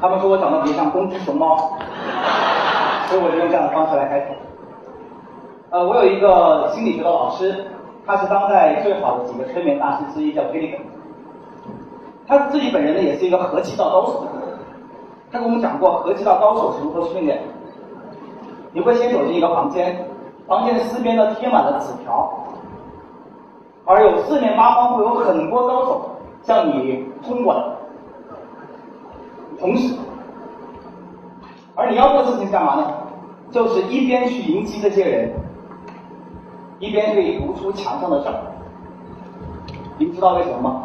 他们说我长得比较像公鸡熊猫，所以我就用这样的方式来开头。呃，我有一个心理学的老师，他是当代最好的几个催眠大师之一，叫 g i l l i g a n 他自己本人呢，也是一个合气道高手。他跟我们讲过，合气道高手是如何训练。你会先走进一个房间，房间的四边呢贴满了纸条，而有四面八方会有很多高手向你通管，同时，而你要做的事情干嘛呢？就是一边去迎击这些人。一边可以读出墙上的字儿，你们知道为什么吗？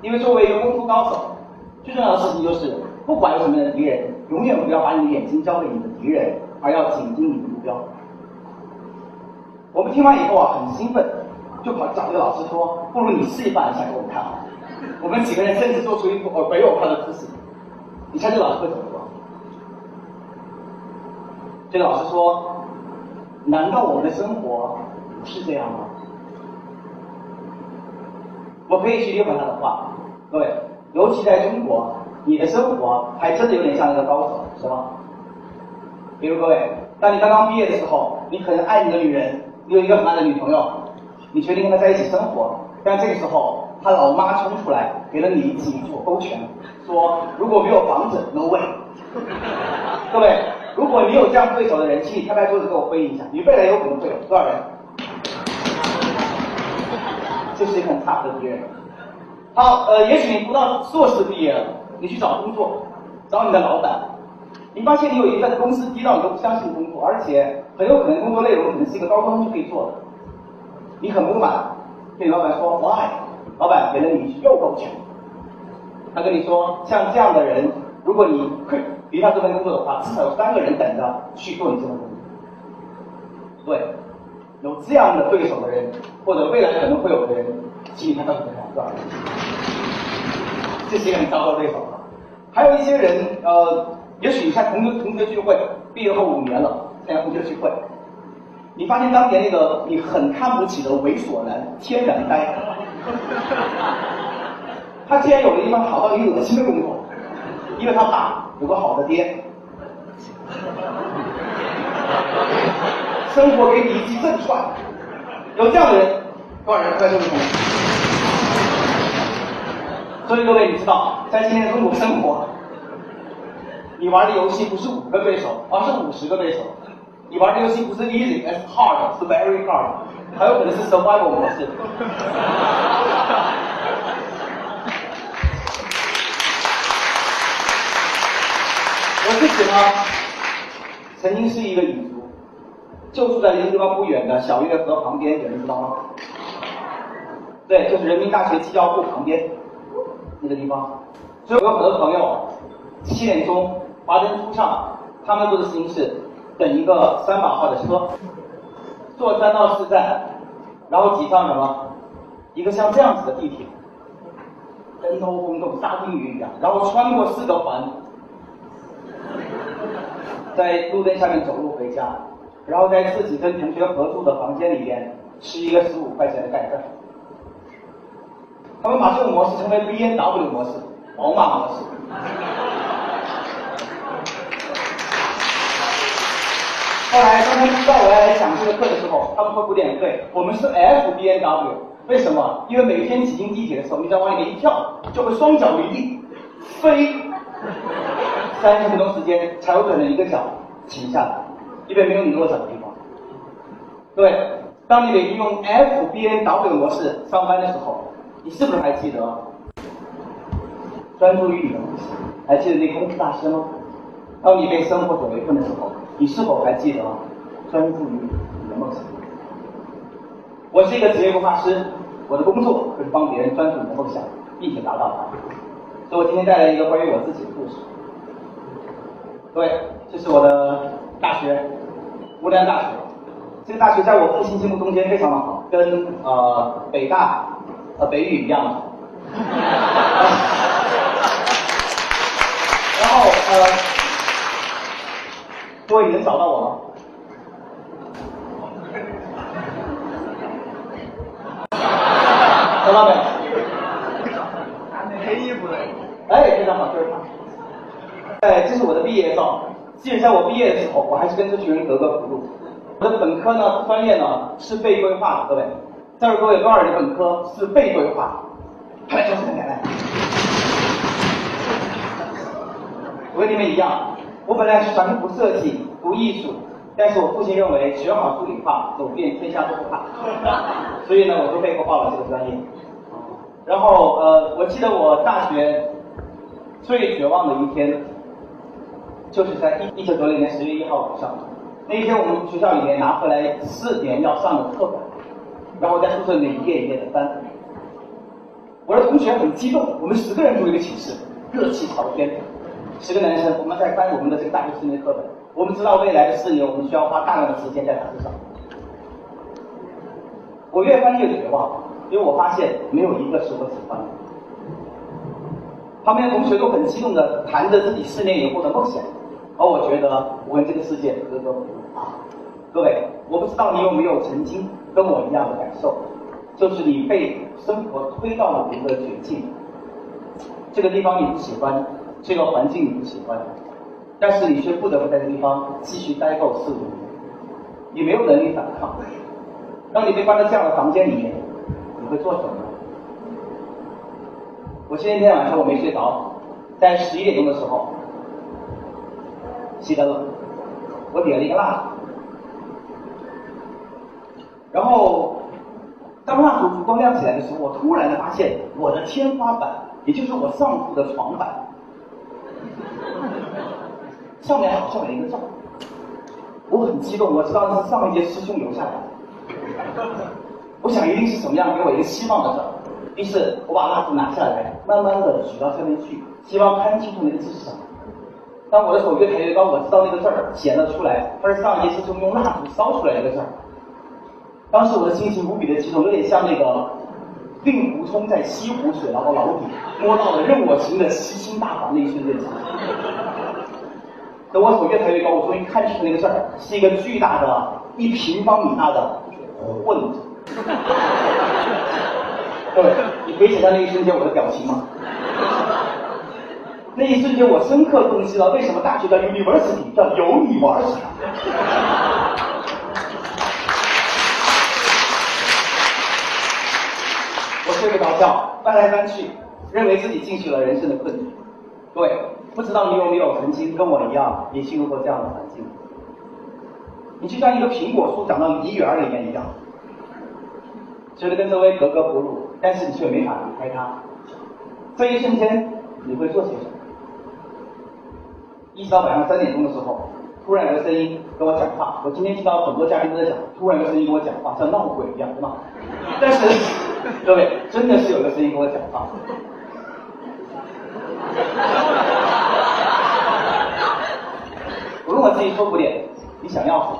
因为作为一个功夫高手，最重要的事情就是，不管有什么样的敌人，永远不要把你的眼睛交给你的敌人，而要紧盯你的目标。我们听完以后啊，很兴奋，就跑找这个老师说：“不如你示范一下给我们看。” 我们几个人甚至做出一副呃北我看的姿势。你猜这老师会怎么做？这个老师说：“难道我们的生活？”不是这样吗？我可以去理解他的话，各位，尤其在中国，你的生活还真的有点像一个高手，是吗？比如各位，当你刚刚毕业的时候，你可能爱你的女人，你有一个很爱的女朋友，你决定跟她在一起生活，但这个时候，他老妈冲出来，给了你几座勾拳，说如果没有房子，no way。各位，如果你有这样对手的人，请你拍拍桌子给我回应一下，你未来有可能会有多少人？这是一个很差的敌人。好，呃，也许你读到硕士毕业了，你去找工作，找你的老板，你发现你有一份公司低到你都不相信工作，而且很有可能工作内容可能是一个高中就可以做的，你很不满，对老板说 why？老板给了你又够钱，他跟你说，像这样的人，如果你离他这份工作的话，至少有三个人等着去做你这份工作。对。有这样的对手的人，或者未来可能会有的人，请你看到什么样？是吧？这些很糟糕对手。还有一些人，呃，也许你像同学同学聚会，毕业后五年了，参加同学聚会，你发现当年那个你很看不起的猥琐男天然呆，他竟然有了一份好到你恶心的工作，因为他爸有个好的爹。生活给你一记正踹，有这样的人多少人在这里？所以各位，你知道，在今天中国生活，你玩的游戏不是五个对手，而是五十个对手。你玩的游戏不是 easy，而是 hard，是 very hard，还有可能是 survival 模式。他，曾经是一个影。就住在离这地方不远的小月河旁边，有人知道吗？对，就是人民大学机教部旁边那个地方。所以我有很多朋友七点钟华灯初上，他们做的事情是等一个三把号的车，坐三到四站，然后挤上什么一个像这样子的地铁，灯头轰动，沙丁鱼一样，然后穿过四个环，在路灯下面走路回家。然后在自己跟同学合租的房间里边吃一个十五块钱的盖饭，他们把这种模式称为 B N W 模式，宝马模式。后来当他们知道我要来讲这个课的时候，他们会鼓点对，我们是 F B N W，为什么？因为每天挤进地铁的时候，你只要往里面一跳，就会双脚离地，飞三十分钟时间才有可能一个脚停下来。因为没有你落脚的地方。对，当你每天用 F B N W 模式上班的时候，你是不是还记得专注于你的梦想？还记得那功夫大师吗？当你被生活所围困的时候，你是否还记得专注于你的梦想？我是一个职业规划师，我的工作就是帮别人专注你的梦想，并且达到它。所以我今天带来一个关于我自己的故事。各位，这是我的大学。湖南大学，这个大学在我父亲心目中间非常的好，跟呃北大、呃北语一样好。然后呃，各位你能找到我吗？找到没有？黑衣服的。哎，非常好，就是他。哎，这是我的毕业照。即使在我毕业的时候，我还是跟这群人格格不入。我的本科呢，专业呢是被规划的，各位，在座各位多少人本科是被规划？来，就是很简单。我跟你们一样，我本来是想读设计、读艺术，但是我父亲认为学好数理化，走遍天下都不怕，所以呢，我就被迫报了这个专业。然后呃，我记得我大学最绝望的一天，就是在一一九九零年十月一号晚上，那一天我们学校里面拿回来四年要上的课本，然后在宿舍里面一页一页的翻。我的同学很激动，我们十个人住一个寝室，热气朝天，十个男生我们在翻我们的这个大学四年课本。我们知道未来的四年我们需要花大量的时间在打字上，我越翻越绝望。因为我发现没有一个是我喜欢的，旁边的同学都很激动的谈着自己四年以后的梦想，而我觉得我跟这个世界格格不入啊！各位，我不知道你有没有曾经跟我一样的感受，就是你被生活推到了一个绝境，这个地方你不喜欢，这个环境你不喜欢，但是你却不得不在这个地方继续待够四五年，你没有能力反抗，当你被关在这样的房间里面。你会做什么？我前一天晚上我没睡着，在十一点钟的时候熄灯了，我点了一个蜡烛，然后当蜡烛烛光亮起来的时候，我突然的发现我的天花板，也就是我上铺的床板，上面好像有一个照，我很激动，我知道是上一届师兄留下来的。我想一定是怎么样给我一个希望的字于是我把蜡烛拿下来，慢慢的举到上面去，希望看清楚那个字是什么。当我的手越抬越高，我知道那个字儿显了出来，它是上一次就用蜡烛烧出来的一个字儿。当时我的心情无比的激动，有点像那个令狐冲在西湖水牢牢底摸到了任我行的吸星大法那一瞬间。等我手越抬越高，我终于看清那个字儿是一个巨大的一平方米大的混。各位，你可以想象那一瞬间我的表情吗？那一瞬间，我深刻洞悉了为什么大学叫 university，叫有你玩啥？我睡不着觉，翻来翻去，认为自己进去了人生的困局。各位，不知道你有没有曾经跟我一样，也进入过这样的环境？你就像一个苹果树长到梨园里面一样。觉得跟周围格格不入，但是你却没法离开它。这一瞬间，你会做些什么？一直到晚上三点钟的时候，突然有个声音跟我讲话。我今天听到很多嘉宾都在讲，突然有个声音跟我讲话，像闹鬼一样，对吗？但是各位，真的是有个声音跟我讲话。我问我自己说不点，你想要什么？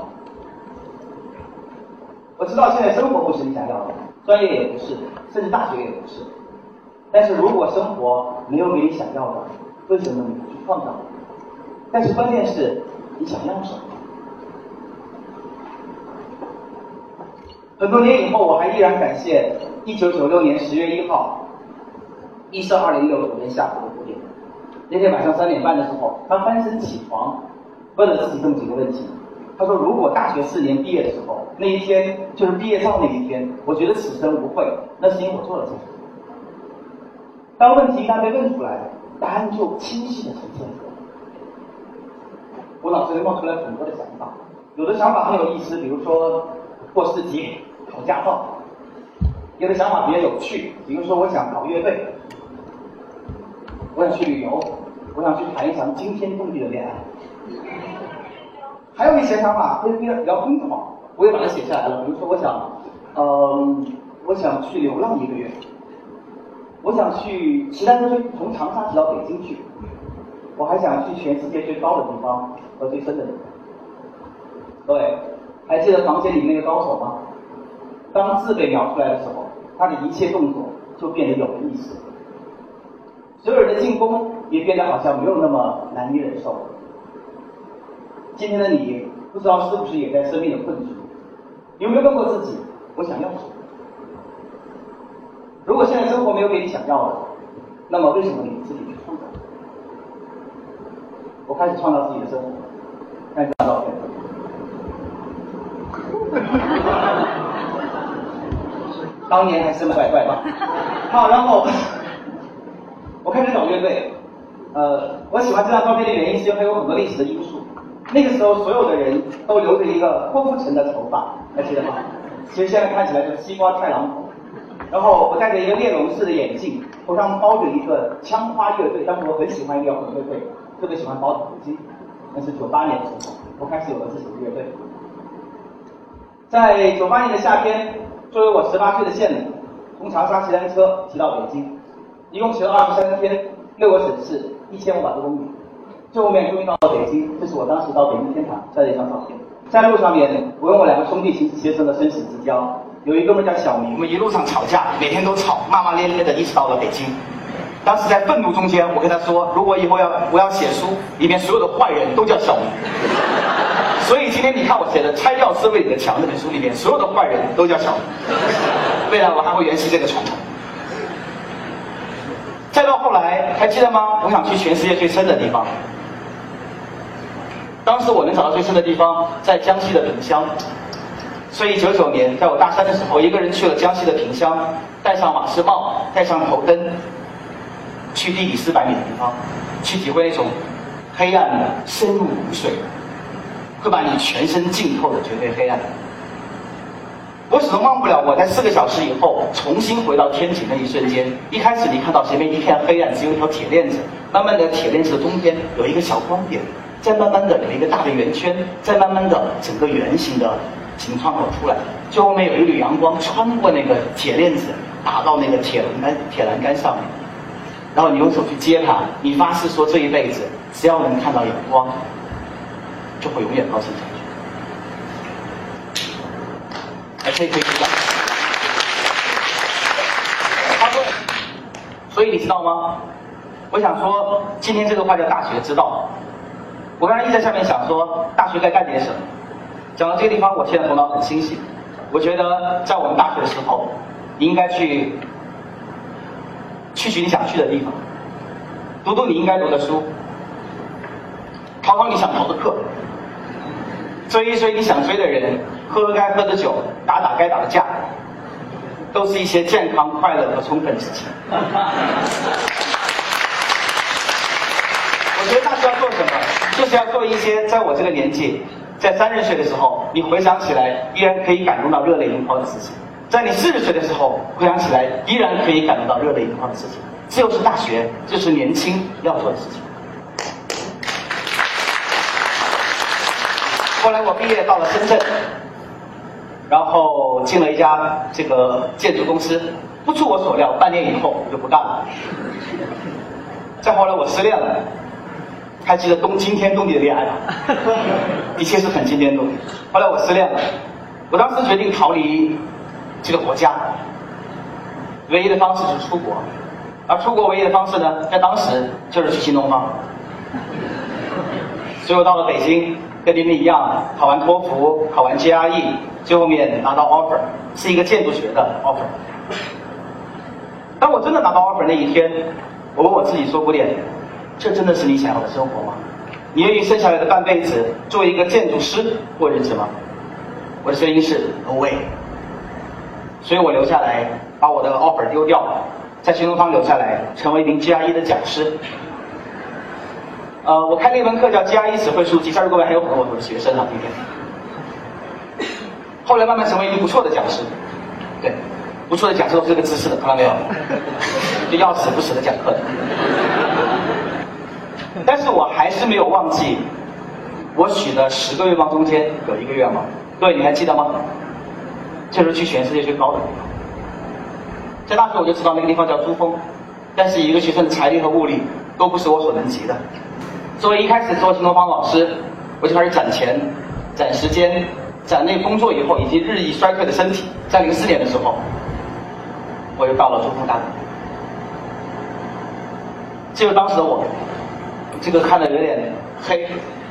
我知道现在生活不是你想要的。专业也不是，甚至大学也不是。但是如果生活没有给你想要的，为什么你不去创造？但是关键是，你想要什么？很多年以后，我还依然感谢一九九六年十月一号，一是二零六九年下午的五点，那天晚上三点半的时候，他翻身起床，问了自己这么几个问题。他说：“如果大学四年毕业的时候，那一天就是毕业照那一天，我觉得此生无悔，那是因为我做了这个。当问题一旦被问出来，答案就清晰的呈现出来。我脑子里冒出来很多的想法，有的想法很有意思，比如说过四级考驾照；有的想法比较有趣，比如说我想搞乐队，我想去旅游，我想去谈一场惊天动地的恋爱。”还有一些想法会比较比较疯狂，我也把它写下来了。比如说，我想，嗯，我想去流浪一个月，我想去骑单车从长沙骑到北京去，我还想去全世界最高的地方和最深的地方。各位，还记得房间里那个高手吗？当字被描出来的时候，他的一切动作就变得有了意思，所有人的进攻也变得好像没有那么难以忍受。今天的你，不知道是不是也在生命的困局？有没有问过自己，我想要什么？如果现在生活没有给你想要的，那么为什么你自己去创造？我开始创造自己的生活，看这张照片。当年还是蛮怪怪吧。好，然后 我开始搞乐队。呃，我喜欢这张照片的原因是因为有很多历史的因素。那个时候，所有的人都留着一个郭富城的头发，还记得吗？其实现在看起来就是西瓜太郎。然后我戴着一个猎龙式的眼镜，头上包着一个枪花乐队。当时我很喜欢摇滚乐队，特别喜欢包头巾。那是九八年的时候，我开始有了自己的乐队。在九八年的夏天，作为我十八岁的县领，从长沙骑单车骑到北京，一共骑了二十三天，六个省市，一千五百多公里。最后面终于到了北京，这是我当时到北京天堂拍的一张照片。在路上面，我跟我两个兄弟形形成了生死之交。有一哥们叫小明，我们一路上吵架，每天都吵，骂骂咧咧的，一直到了北京。当时在愤怒中间，我跟他说，如果以后要我要写书，里面所有的坏人都叫小明。所以今天你看我写的《拆掉思维里的墙》这本书里面，所有的坏人都叫小明。未来我还会沿袭这个传统。再到后来，还记得吗？我想去全世界最深的地方。当时我能找到最深的地方在江西的萍乡。所以九九年，在我大三的时候，一个人去了江西的萍乡，戴上瓦斯帽，戴上头灯，去地底四百米的地方，去体会那种黑暗的深入骨髓，会把你全身浸透的绝对黑暗。我始终忘不了我在四个小时以后重新回到天井那一瞬间。一开始你看到前面一片黑暗，只有一条铁链子，慢慢的铁链子的中间有一个小光点，再慢慢的有一个大的圆圈，再慢慢的整个圆形的。从窗口出来，最后面有一缕阳光穿过那个铁链子，打到那个铁栏杆铁栏杆上面，然后你用手去接它，你发誓说这一辈子只要能看到阳光，就会永远高兴下去。还可以可以讲。他说，所以你知道吗？我想说，今天这个话叫大学之道。我刚才一直在下面想说，大学该干点什么。讲到这个地方，我现在头脑很清醒。我觉得在我们大学的时候，你应该去去去你想去的地方，读读你应该读的书，考考你想逃的课，追一追你想追的人，喝喝该喝的酒，打打该打的架，都是一些健康、快乐和充分的事情。我觉得大学要做什么，就是要做一些在我这个年纪。在三十岁的时候，你回想起来依然可以感动到热泪盈眶的事情；在你四十岁的时候，回想起来依然可以感觉到热泪盈眶的事情。这就是大学，这是年轻要做的事情。后来我毕业到了深圳，然后进了一家这个建筑公司，不出我所料，半年以后我就不干了。再后来我失恋了。还记得东惊天动地的恋爱吗？的确是很惊天动地。后来我失恋了，我当时决定逃离这个国家，唯一的方式是出国，而出国唯一的方式呢，在当时就是去新东方。所以我到了北京，跟你们一样，考完托福，考完 GRE，最后面拿到 offer，是一个建筑学的 offer。当我真的拿到 offer 那一天，我问我自己说：“古典。”这真的是你想要的生活吗？你愿意剩下来的半辈子做一个建筑师过日子吗？我的声音是 No way。所以我留下来，把我的 offer 丢掉，在新东方留下来，成为一名 GRE 的讲师。呃，我开了一门课叫 GRE 词汇书籍，加入各位还有很多我的学生啊，今天。后来慢慢成为一名不错的讲师，对，不错的讲师都是这个姿势的，看到没有？就要死不死的讲课的。但是我还是没有忘记，我许的十个愿望中间有一个愿望，各位你还记得吗？就是去全世界最高的地方。在大学我就知道那个地方叫珠峰，但是一个学生的财力和物力都不是我所能及的。作为一开始做新东方老师，我就开始攒钱、攒时间、攒那工作以后已经日益衰退的身体。在零四年的时候，我又到了珠峰大学。这个当时的我。这个看的有点黑，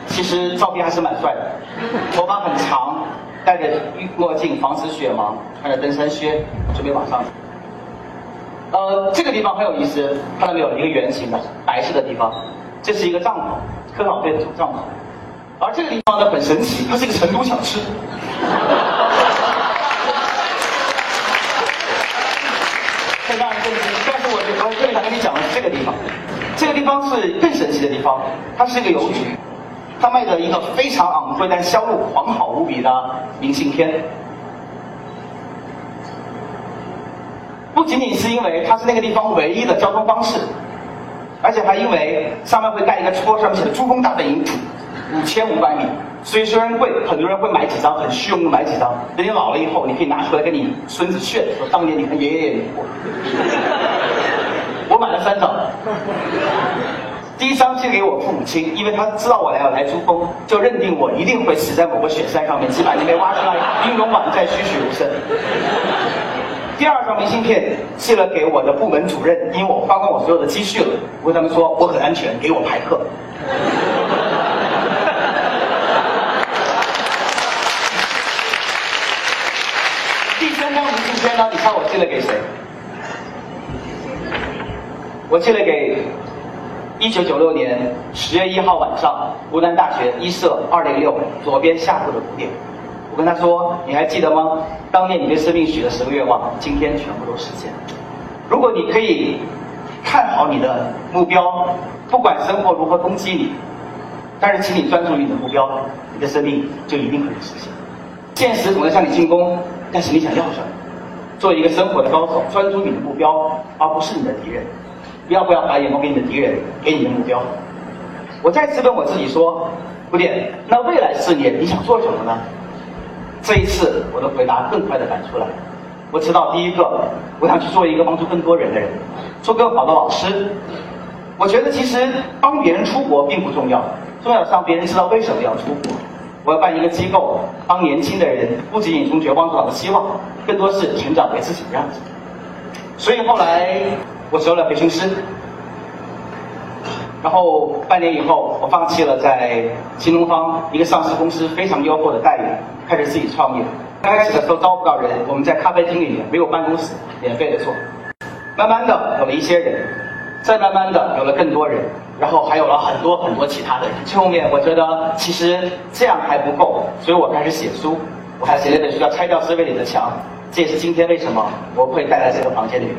其实照片还是蛮帅的。头发很长，戴着墨镜防止雪盲，穿着登山靴，准备往上走。呃，这个地方很有意思，看到没有？一个圆形的白色的地方，这是一个帐篷，科考队的主帐篷。而这个地方呢，很神奇，它是一个成都小吃。很让人震惊，但是我我这里想跟你讲的是这个地方，这个地方是更神奇的地方，它是一个邮局，他卖的一个非常昂贵但销路狂好无比的明信片。不仅仅是因为它是那个地方唯一的交通方式，而且还因为上面会盖一个戳，上面写的“珠峰大本营”，五千五百米。所以虽然贵，很多人会买几张，很虚荣的买几张。等你老了以后，你可以拿出来跟你孙子炫，说当年你和爷爷过。我买了三张，第一张借给我父母亲，因为他知道我来要来珠峰，就认定我一定会死在某个雪山上面，几百年没挖出来，兵戎马再栩栩如生。第二张明信片寄了给我的部门主任，因为我花光我所有的积蓄了，我跟他们说我很安全，给我排课。第三张明信片呢？你猜我寄了给谁？我寄了给一九九六年十月一号晚上，湖南大学一舍二零六左边下铺的古典。我跟他说：“你还记得吗？当年你对生命许的十个愿望，今天全部都实现。如果你可以看好你的目标，不管生活如何攻击你，但是请你专注于你的目标，你的生命就一定可以实现。现实总在向你进攻，但是你想要什么？做一个生活的高手，专注你的目标，而不是你的敌人。要不要把眼光给你的敌人，给你的目标？我再次问我自己说：古典，那未来四年你想做什么呢？”这一次，我的回答更快的赶出来。我知道，第一个，我想去做一个帮助更多人的人，做更好的老师。我觉得，其实帮别人出国并不重要，重要是让别人知道为什么要出国。我要办一个机构，帮年轻的人，不仅仅从绝望找到希望，更多是成长为自己的样子。所以后来，我收了培训师。然后半年以后，我放弃了在新东方一个上市公司非常优厚的待遇，开始自己创业。刚开始的时候招不到人，我们在咖啡厅里面没有办公室，免费的做。慢慢的有了一些人，再慢慢的有了更多人，然后还有了很多很多其他的人。最后面我觉得其实这样还不够，所以我开始写书。我还写了一本书叫《拆掉思维里的墙》，这也是今天为什么我会待在这个房间里面。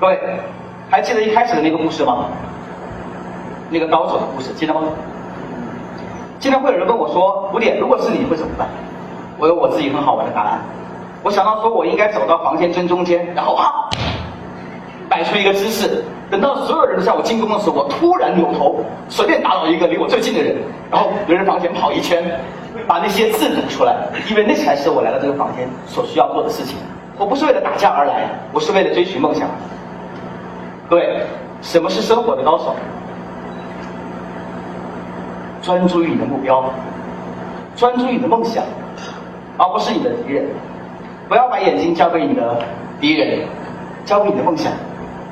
各位。还记得一开始的那个故事吗？那个高手的故事，记得吗？经常会有人问我说：“五点，如果是你会怎么办？”我有我自己很好玩的答案。我想到说我应该走到房间正中间，然后啊，摆出一个姿势，等到所有人都向我进攻的时候，我突然扭头，随便打倒一个离我最近的人，然后围着房间跑一圈，把那些字读出来，因为那才是我来到这个房间所需要做的事情。我不是为了打架而来，我是为了追寻梦想。各位，什么是生活的高手？专注于你的目标，专注于你的梦想，而不是你的敌人。不要把眼睛交给你的敌人，交给你的梦想，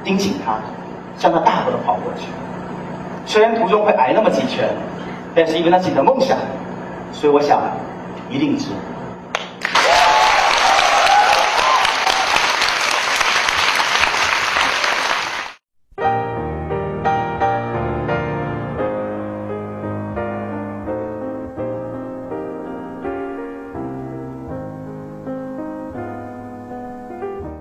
盯紧它，向他大步的跑过去。虽然途中会挨那么几拳，但是因为那是你的梦想，所以我想，一定值。